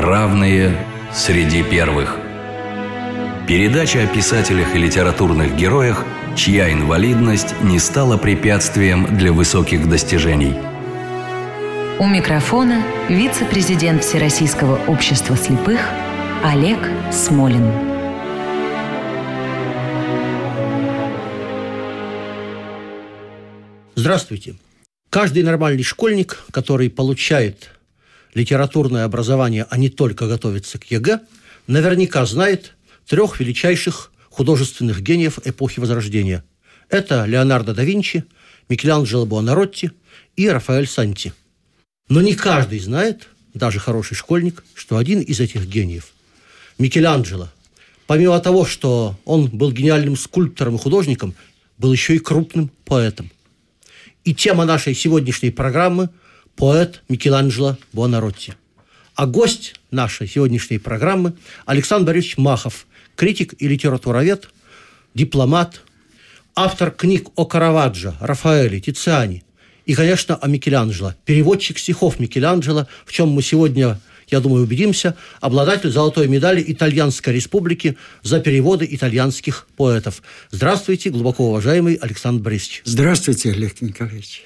Равные среди первых. Передача о писателях и литературных героях, чья инвалидность не стала препятствием для высоких достижений. У микрофона вице-президент Всероссийского общества слепых Олег Смолин. Здравствуйте. Каждый нормальный школьник, который получает литературное образование, а не только готовится к ЕГЭ, наверняка знает трех величайших художественных гениев эпохи Возрождения. Это Леонардо да Винчи, Микеланджело Буонаротти и Рафаэль Санти. Но не каждый знает, даже хороший школьник, что один из этих гениев, Микеланджело, помимо того, что он был гениальным скульптором и художником, был еще и крупным поэтом. И тема нашей сегодняшней программы – поэт Микеланджело Буонаротти. А гость нашей сегодняшней программы Александр Борисович Махов, критик и литературовед, дипломат, автор книг о Караваджо, Рафаэле, Тициане и, конечно, о Микеланджело, переводчик стихов Микеланджело, в чем мы сегодня я думаю, убедимся, обладатель золотой медали Итальянской Республики за переводы итальянских поэтов. Здравствуйте, глубоко уважаемый Александр Борисович. Здравствуйте, Олег Николаевич.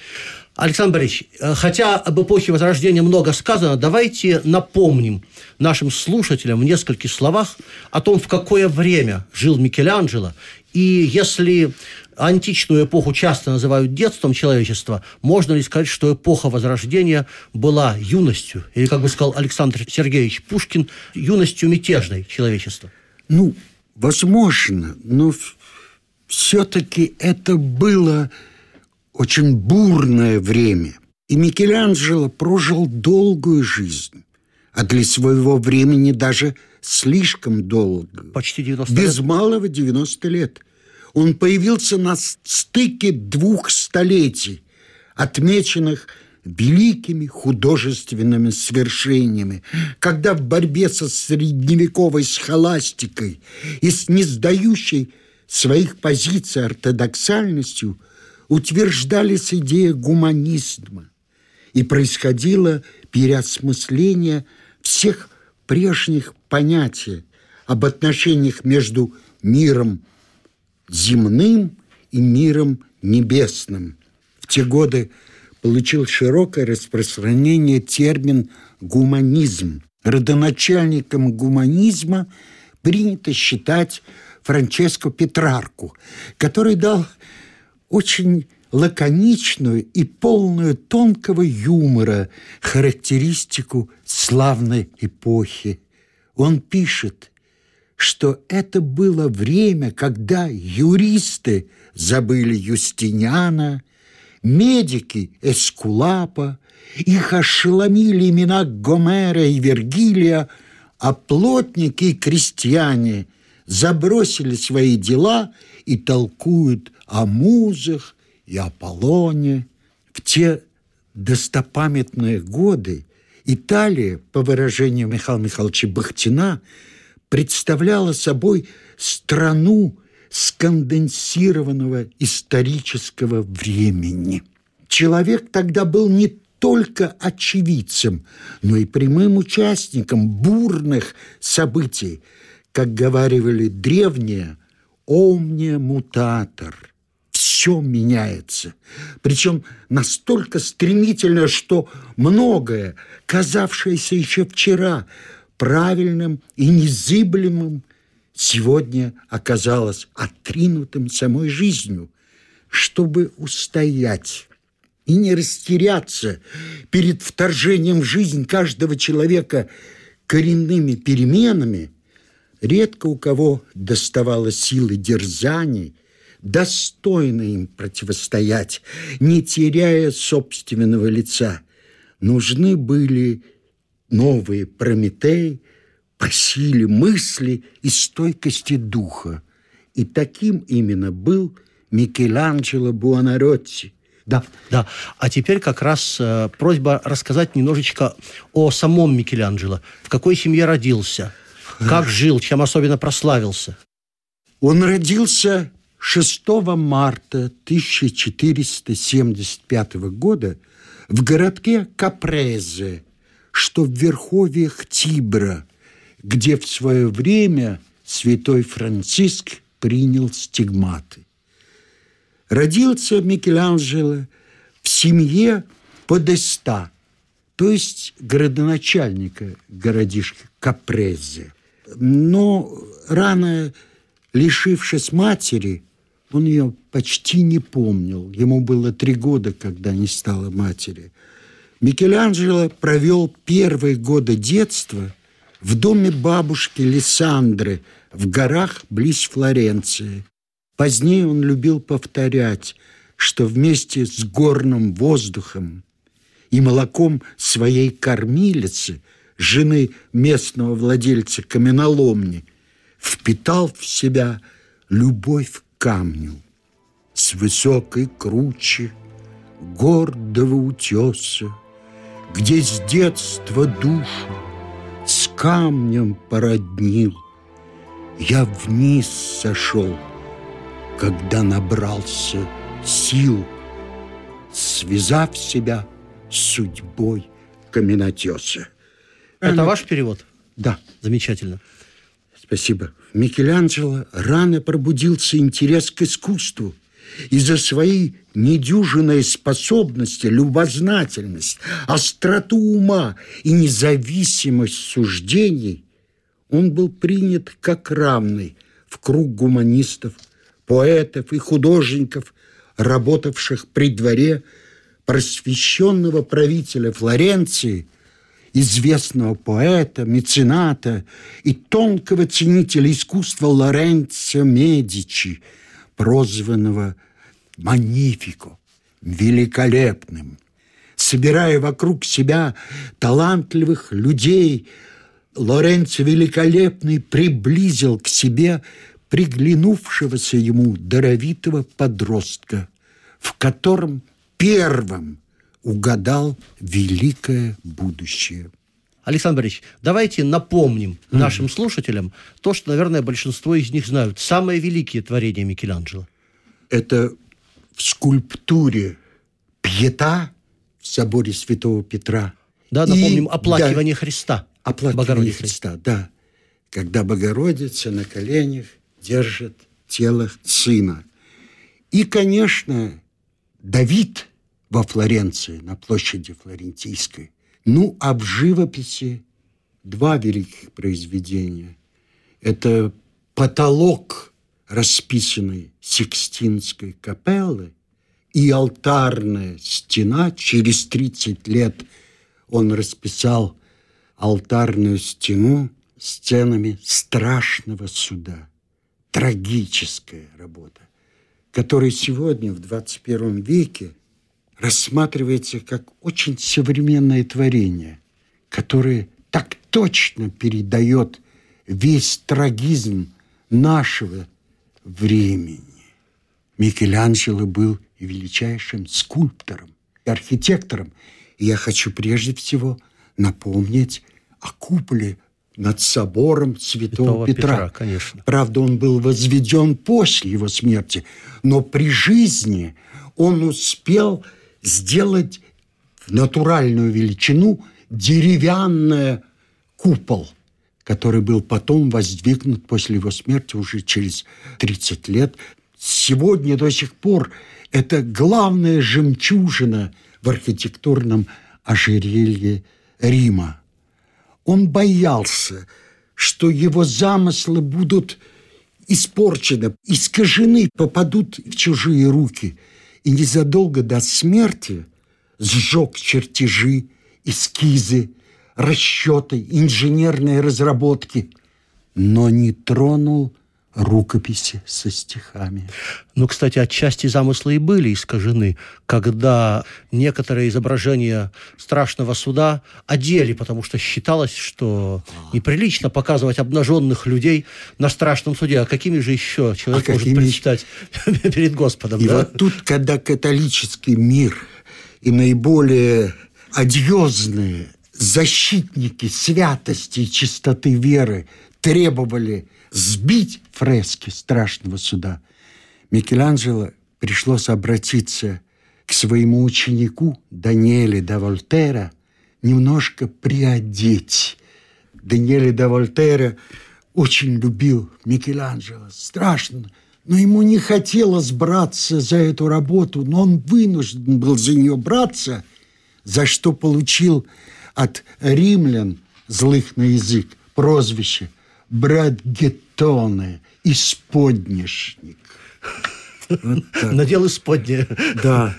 Александр Борисович, э, хотя об эпохе Возрождения много сказано, давайте напомним нашим слушателям в нескольких словах о том, в какое время жил Микеланджело. И если античную эпоху часто называют детством человечества, можно ли сказать, что эпоха Возрождения была юностью, или, как бы сказал Александр Сергеевич Пушкин, юностью мятежной человечества? Ну, возможно, но все-таки это было очень бурное время. И Микеланджело прожил долгую жизнь, а для своего времени даже слишком долго. Почти 90 лет. Без малого 90 лет. Он появился на стыке двух столетий, отмеченных великими художественными свершениями, когда в борьбе со средневековой схоластикой и с несдающей своих позиций ортодоксальностью – утверждались идеи гуманизма, и происходило переосмысление всех прежних понятий об отношениях между миром земным и миром небесным. В те годы получил широкое распространение термин «гуманизм». Родоначальником гуманизма принято считать Франческо Петрарку, который дал очень лаконичную и полную тонкого юмора характеристику славной эпохи. Он пишет, что это было время, когда юристы забыли Юстиниана, медики – Эскулапа, их ошеломили имена Гомера и Вергилия, а плотники и крестьяне забросили свои дела и толкуют о музах и Аполлоне. В те достопамятные годы Италия, по выражению Михаила Михайловича Бахтина, представляла собой страну сконденсированного исторического времени. Человек тогда был не только очевидцем, но и прямым участником бурных событий, как говаривали древние, «омния мутатор», все меняется. Причем настолько стремительно, что многое, казавшееся еще вчера правильным и незыблемым, сегодня оказалось отринутым самой жизнью. Чтобы устоять и не растеряться перед вторжением в жизнь каждого человека коренными переменами, редко у кого доставало силы дерзаний, достойно им противостоять, не теряя собственного лица. Нужны были новые Прометей по силе мысли и стойкости духа. И таким именно был Микеланджело Буонаротти. Да, да. А теперь как раз э, просьба рассказать немножечко о самом Микеланджело. В какой семье родился, как жил, чем особенно прославился. Он родился 6 марта 1475 года в городке Капрезе, что в верховьях Тибра, где в свое время святой Франциск принял стигматы. Родился Микеланджело в семье Подеста, то есть городоначальника городишка Капрезе. Но рано лишившись матери, он ее почти не помнил. Ему было три года, когда не стало матери. Микеланджело провел первые годы детства в доме бабушки Лиссандры в горах близ Флоренции. Позднее он любил повторять, что вместе с горным воздухом и молоком своей кормилицы, жены местного владельца каменоломни, впитал в себя любовь камню. С высокой кручи гордого утеса, Где с детства душу с камнем породнил, Я вниз сошел, когда набрался сил, Связав себя с судьбой каменотеса. Это ваш перевод? Да. Замечательно. Спасибо. Микеланджело рано пробудился интерес к искусству. И за свои недюжинные способности, любознательность, остроту ума и независимость суждений он был принят как равный в круг гуманистов, поэтов и художников, работавших при дворе просвещенного правителя Флоренции – известного поэта, мецената и тонкого ценителя искусства Лоренцо Медичи, прозванного Манифико, великолепным. Собирая вокруг себя талантливых людей, Лоренцо Великолепный приблизил к себе приглянувшегося ему даровитого подростка, в котором первым угадал великое будущее. Александр Борисович, давайте напомним mm. нашим слушателям то, что, наверное, большинство из них знают. Самые великие творения Микеланджело. Это в скульптуре Пьета в соборе Святого Петра. Да, напомним, и, оплакивание да, Христа. Оплакивание Христа, да. Когда Богородица на коленях держит тело сына. И, конечно, Давид – во Флоренции, на площади Флорентийской. Ну, а в живописи два великих произведения. Это потолок, расписанный Сикстинской капеллы, и алтарная стена. Через 30 лет он расписал алтарную стену сценами страшного суда. Трагическая работа, которая сегодня, в 21 веке, рассматривается как очень современное творение, которое так точно передает весь трагизм нашего времени. Микеланджело был и величайшим скульптором, и архитектором. И я хочу прежде всего напомнить о куполе над собором Святого, Святого Петра. Петра конечно. Правда, он был возведен после его смерти, но при жизни он успел сделать в натуральную величину деревянный купол, который был потом воздвигнут после его смерти уже через 30 лет. Сегодня до сих пор это главная жемчужина в архитектурном ожерелье Рима. Он боялся, что его замыслы будут испорчены, искажены, попадут в чужие руки – и незадолго до смерти сжег чертежи, эскизы, расчеты, инженерные разработки, но не тронул рукописи со стихами. Ну, кстати, отчасти замыслы и были искажены, когда некоторые изображения страшного суда одели, потому что считалось, что неприлично показывать обнаженных людей на страшном суде. А какими же еще человек а может предстать перед Господом? И да? вот тут, когда католический мир и наиболее одиозные защитники святости и чистоты веры требовали сбить фрески страшного суда, Микеланджело пришлось обратиться к своему ученику Даниэле да Вольтера, немножко приодеть. Даниэле де Вольтера очень любил Микеланджело, страшно, но ему не хотелось браться за эту работу, но он вынужден был за нее браться, за что получил от римлян злых на язык прозвище «брат Геттоне», «исподнишник». Вот Надел исподнее. Да.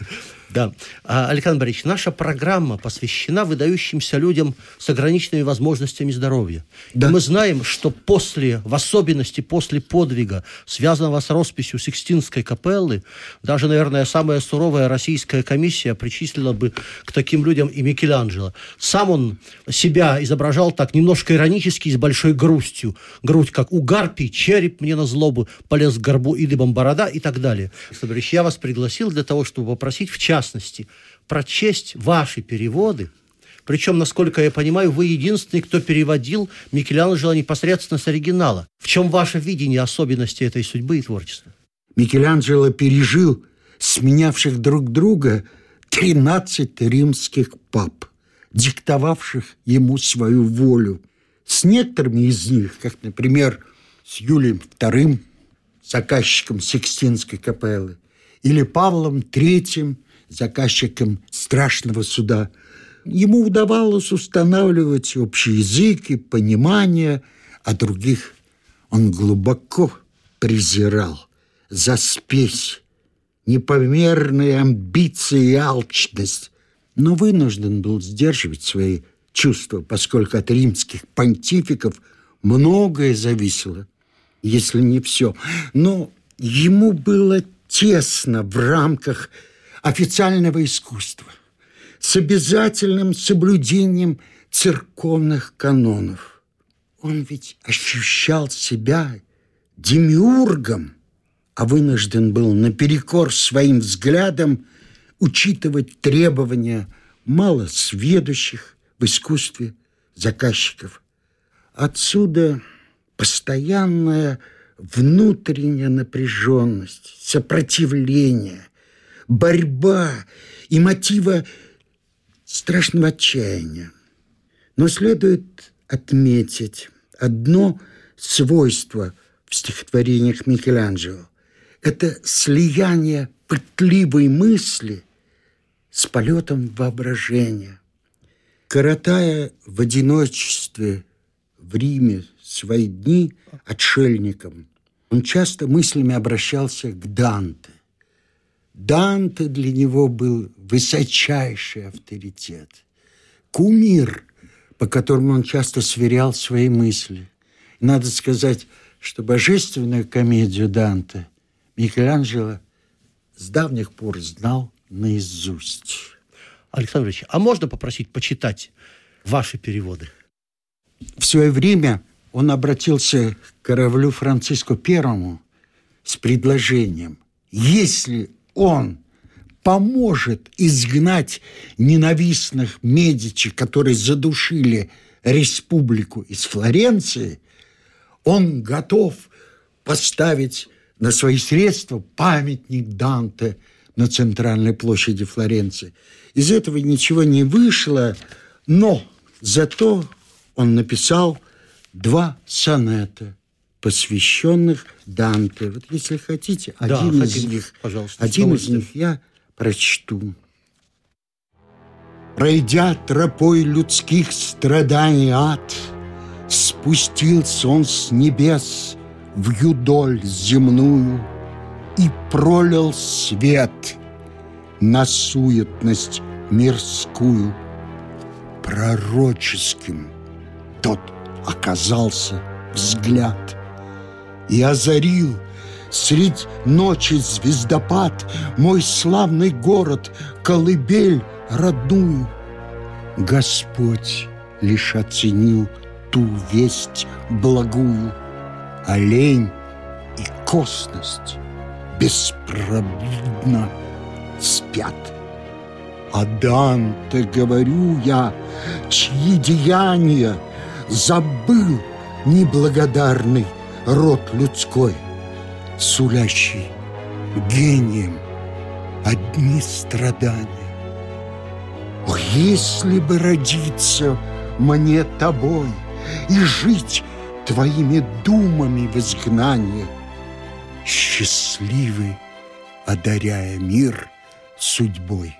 Да. А, Александр Борисович, наша программа посвящена выдающимся людям с ограниченными возможностями здоровья. Да. И мы знаем, что после, в особенности после подвига, связанного с росписью Сикстинской капеллы, даже, наверное, самая суровая российская комиссия причислила бы к таким людям и Микеланджело. Сам он себя изображал так немножко иронически, с большой грустью. Грудь, как у гарпий, череп мне на злобу, полез к горбу и дыбом борода и так далее. Александр Борисович, я вас пригласил для того, чтобы попросить в частности частности, прочесть ваши переводы. Причем, насколько я понимаю, вы единственный, кто переводил Микеланджело непосредственно с оригинала. В чем ваше видение особенностей этой судьбы и творчества? Микеланджело пережил сменявших друг друга 13 римских пап, диктовавших ему свою волю. С некоторыми из них, как, например, с Юлием II, заказчиком Сикстинской капеллы, или Павлом III, заказчиком страшного суда. Ему удавалось устанавливать общий язык и понимание, а других он глубоко презирал за спесь, непомерные амбиции и алчность, но вынужден был сдерживать свои чувства, поскольку от римских понтификов многое зависело, если не все. Но ему было тесно в рамках официального искусства с обязательным соблюдением церковных канонов. Он ведь ощущал себя демиургом, а вынужден был наперекор своим взглядам учитывать требования малосведущих в искусстве заказчиков. Отсюда постоянная внутренняя напряженность, сопротивление – борьба и мотива страшного отчаяния. Но следует отметить одно свойство в стихотворениях Микеланджело. Это слияние пытливой мысли с полетом воображения. Коротая в одиночестве в Риме свои дни отшельником, он часто мыслями обращался к Данте. Данте для него был высочайший авторитет, кумир, по которому он часто сверял свои мысли. надо сказать, что божественную комедию Данте Микеланджело с давних пор знал наизусть. Александр Ильич, а можно попросить почитать ваши переводы? В свое время он обратился к королю Франциску Первому с предложением, если он поможет изгнать ненавистных Медичи, которые задушили республику из Флоренции, он готов поставить на свои средства памятник Данте на центральной площади Флоренции. Из этого ничего не вышло, но зато он написал два сонета – посвященных Данте. Вот если хотите, да, один хотим. из них, Пожалуйста, один из них я прочту. Пройдя тропой людских страданий ад, Спустился он с небес в юдоль земную И пролил свет на суетность мирскую. Пророческим тот оказался взгляд – и озарил Средь ночи звездопад Мой славный город, колыбель родную. Господь лишь оценил ту весть благую, Олень и косность беспробудно спят. А Данте, говорю я, чьи деяния забыл неблагодарный род людской, сулящий гением одни страдания. Ой, Если бы родиться мне тобой И жить твоими думами в изгнании, Счастливый, одаряя мир судьбой.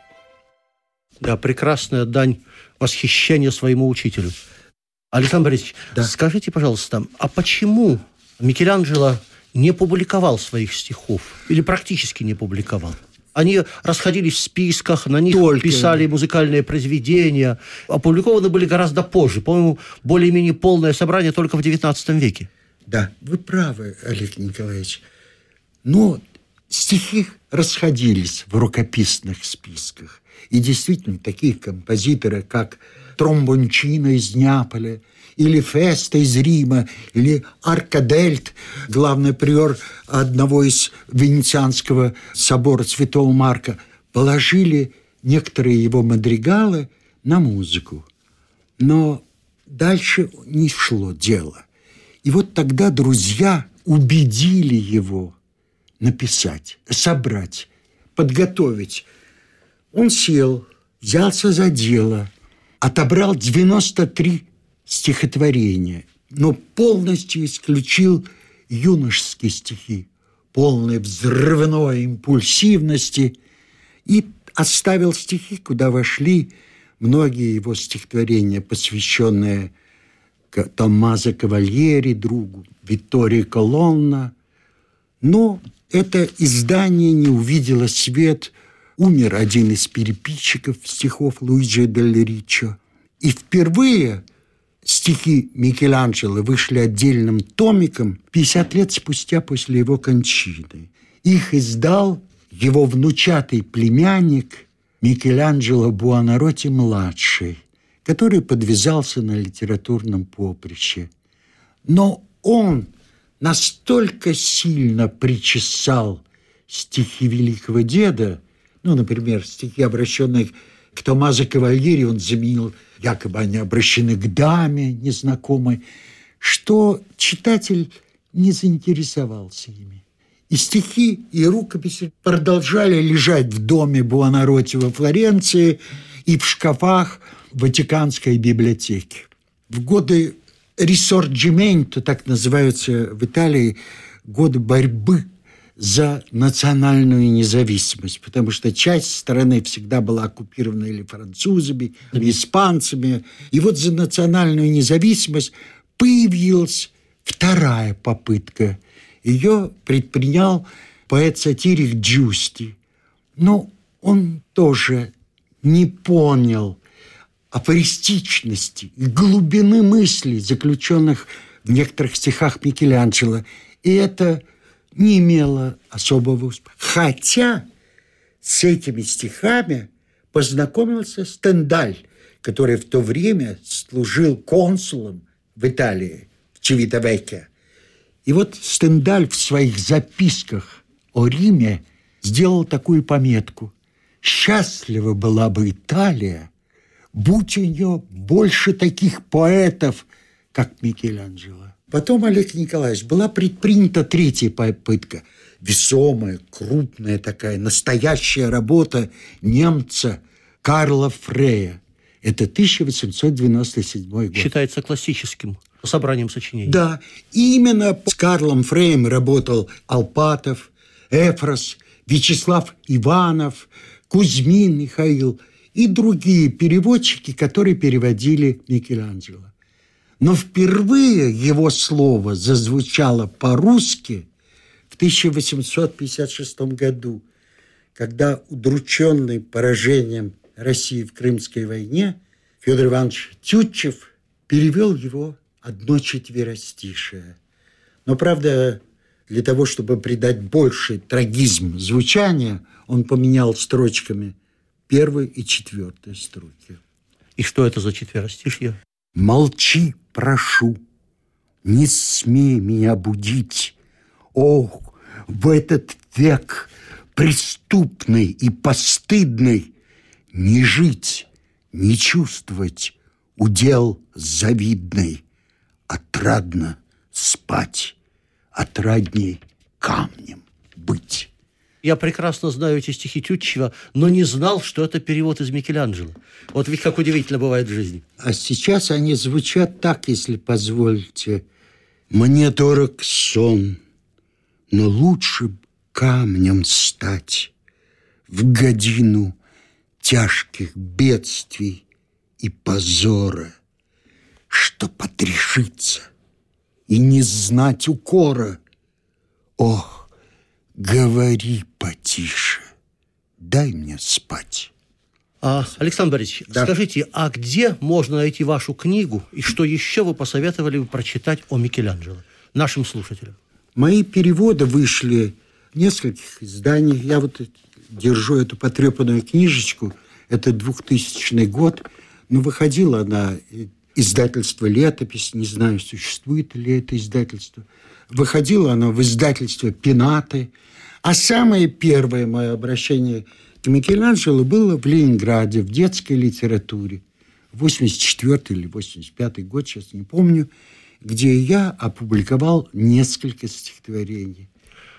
Да, прекрасная дань восхищения своему учителю. Александр Борисович, да. скажите, пожалуйста, а почему Микеланджело не публиковал своих стихов? Или практически не публиковал? Они расходились в списках, на них Только. писали музыкальные произведения. Опубликованы были гораздо позже. По-моему, более-менее полное собрание только в XIX веке. Да, вы правы, Олег Николаевич. Но стихи расходились в рукописных списках. И действительно, такие композиторы, как Тромбончино из Неаполя, или Феста из Рима, или Аркадельт, главный приор одного из Венецианского собора Святого Марка, положили некоторые его мадригалы на музыку. Но дальше не шло дело. И вот тогда друзья убедили его написать, собрать, подготовить. Он сел, взялся за дело, отобрал 93 стихотворения, но полностью исключил юношеские стихи, полные взрывной импульсивности, и оставил стихи, куда вошли многие его стихотворения, посвященные Томмазо Кавальери, другу, Виктории Колонна. Но это издание не увидело свет. Умер один из переписчиков стихов Луиджи Дель Ричо. И впервые стихи Микеланджело вышли отдельным томиком 50 лет спустя после его кончины. Их издал его внучатый племянник Микеланджело Буонаротти-младший, который подвязался на литературном поприще. Но он настолько сильно причесал стихи великого деда, ну, например, стихи, обращенные Томазо Кавальери, он заменил якобы они обращены к даме незнакомой, что читатель не заинтересовался ими. И стихи, и рукописи продолжали лежать в доме Буонаротти во Флоренции и в шкафах Ватиканской библиотеки. В годы ресорджименту, так называются в Италии, годы борьбы за национальную независимость, потому что часть страны всегда была оккупирована или французами, или испанцами. И вот за национальную независимость появилась вторая попытка. Ее предпринял поэт-сатирик Джусти. Но он тоже не понял афористичности и глубины мыслей, заключенных в некоторых стихах Микеланджело. И это не имела особого успеха. Хотя с этими стихами познакомился Стендаль, который в то время служил консулом в Италии, в Чевитовеке. И вот Стендаль в своих записках о Риме сделал такую пометку. «Счастлива была бы Италия, будь у нее больше таких поэтов, как Микеланджело». Потом, Олег Николаевич, была предпринята третья попытка. Весомая, крупная такая, настоящая работа немца Карла Фрея. Это 1897 год. Считается классическим собранием сочинений. Да, именно с Карлом Фреем работал Алпатов, Эфрос, Вячеслав Иванов, Кузьмин Михаил и другие переводчики, которые переводили Микеланджело. Но впервые его слово зазвучало по-русски в 1856 году, когда, удрученный поражением России в Крымской войне, Федор Иванович Тютчев перевел его одно четверостишее. Но, правда, для того, чтобы придать больший трагизм звучания, он поменял строчками первой и четвертой строки. И что это за четверостишье? Молчи, прошу, не смей меня будить. Ох, в этот век преступный и постыдный не жить, не чувствовать удел завидный, отрадно спать, отрадней камнем быть. Я прекрасно знаю эти стихи Тютчева, но не знал, что это перевод из Микеланджело. Вот ведь как удивительно бывает в жизни. А сейчас они звучат так, если позволите. Мне дорог сон, но лучше б камнем стать в годину тяжких бедствий и позора, что отрешиться и не знать укора. Ох, говори потише, дай мне спать. А, Александр Борисович, да. скажите, а где можно найти вашу книгу и что еще вы посоветовали бы прочитать о Микеланджело нашим слушателям? Мои переводы вышли в нескольких изданиях. Я вот держу эту потрепанную книжечку. Это 2000 год. Но выходила она издательство «Летопись», не знаю, существует ли это издательство. Выходило оно в издательстве «Пенаты». А самое первое мое обращение к Микеланджело было в Ленинграде, в детской литературе. 84 или 85 год, сейчас не помню, где я опубликовал несколько стихотворений.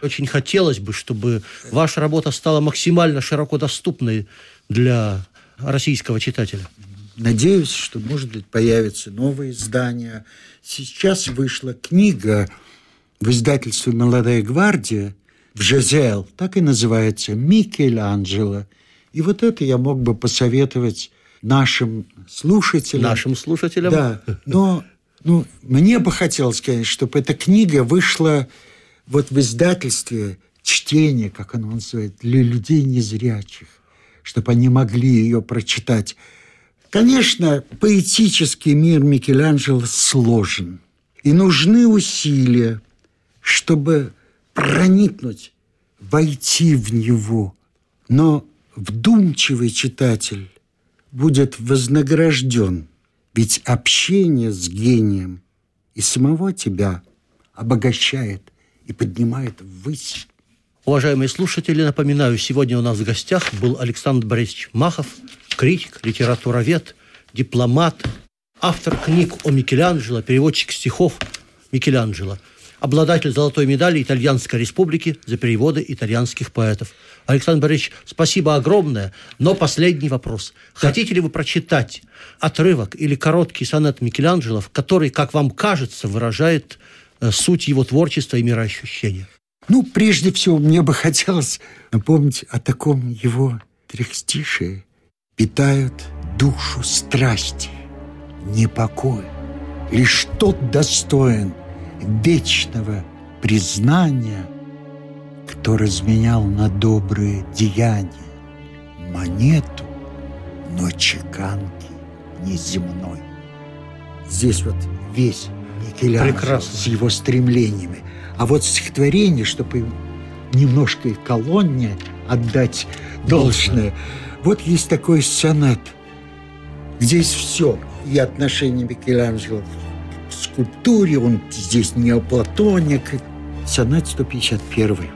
Очень хотелось бы, чтобы ваша работа стала максимально широко доступной для российского читателя. Надеюсь, что, может быть, появятся новые издания. Сейчас вышла книга в издательстве «Молодая гвардия» в Жизел, так и называется, Микеланджело. И вот это я мог бы посоветовать нашим слушателям. Нашим слушателям? Да, но ну, мне бы хотелось, конечно, чтобы эта книга вышла вот в издательстве чтение, как оно называется, для людей незрячих, чтобы они могли ее прочитать. Конечно, поэтический мир Микеланджело сложен, и нужны усилия, чтобы проникнуть, войти в него. Но вдумчивый читатель будет вознагражден, ведь общение с гением и самого тебя обогащает и поднимает ввысь. Уважаемые слушатели, напоминаю, сегодня у нас в гостях был Александр Борисович Махов – критик, литературовед, дипломат, автор книг о Микеланджело, переводчик стихов Микеланджело, обладатель золотой медали Итальянской республики за переводы итальянских поэтов. Александр Борисович, спасибо огромное, но последний вопрос. Хотите ли вы прочитать отрывок или короткий сонет Микеланджело, который, как вам кажется, выражает э, суть его творчества и мироощущения? Ну, прежде всего, мне бы хотелось напомнить о таком его трехстишии питают душу страсти, непокой. Лишь тот достоин вечного признания, кто разменял на добрые деяния монету, но чеканки неземной. Здесь вот весь Микеланджело с его стремлениями. А вот стихотворение, чтобы немножко и колонне отдать должное, должное вот есть такой сонет. Здесь все. И отношение Микеланджело скульптуре, он здесь неоплатоник. Сонет 151.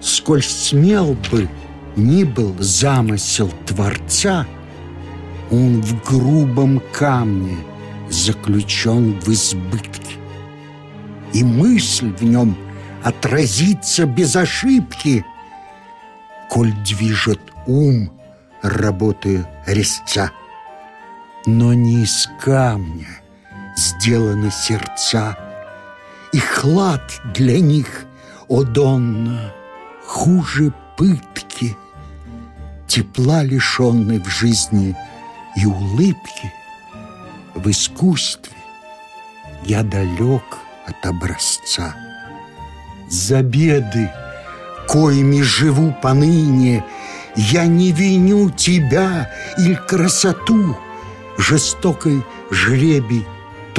Сколь смел бы ни был замысел Творца, он в грубом камне заключен в избытке. И мысль в нем отразится без ошибки, коль движет ум работы резца. Но не из камня сделаны сердца, И хлад для них, о Донна, хуже пытки, Тепла лишенной в жизни и улыбки, В искусстве я далек от образца. За беды, коими живу поныне, я не виню тебя или красоту. Жестокой жребий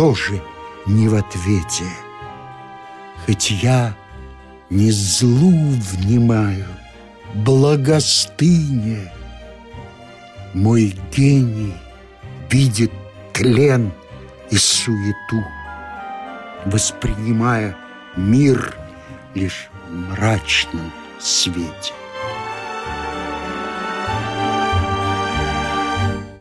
тоже не в ответе. Хоть я не злу внимаю, благостыне. Мой гений видит тлен и суету, воспринимая мир лишь в мрачном свете.